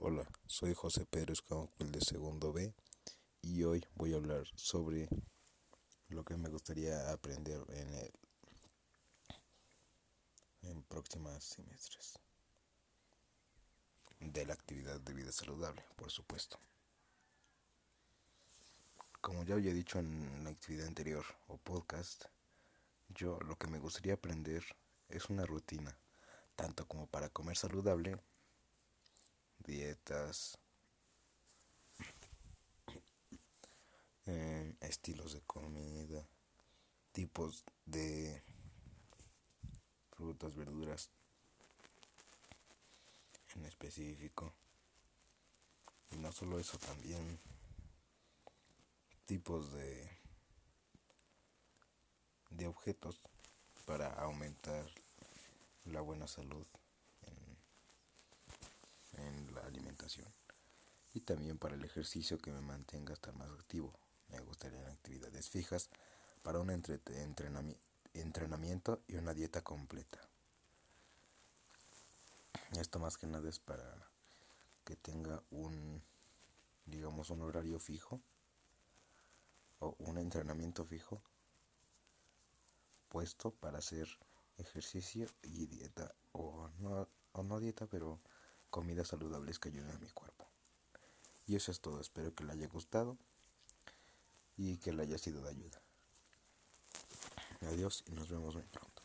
Hola, soy José Pedro Escamocuel de segundo B y hoy voy a hablar sobre lo que me gustaría aprender en el en próximos semestres de la actividad de vida saludable, por supuesto. Como ya había dicho en la actividad anterior o podcast, yo lo que me gustaría aprender es una rutina, tanto como para comer saludable, dietas, eh, estilos de comida, tipos de frutas, verduras en específico. Y no solo eso, también tipos de, de objetos para aumentar la buena salud en, en la y también para el ejercicio que me mantenga estar más activo. Me gustaría actividades fijas para un entrenamiento y una dieta completa. Esto más que nada es para que tenga un, digamos, un horario fijo o un entrenamiento fijo puesto para hacer ejercicio y dieta o no, o no dieta pero comidas saludables que ayuden a mi cuerpo. Y eso es todo. Espero que le haya gustado y que le haya sido de ayuda. Adiós y nos vemos muy pronto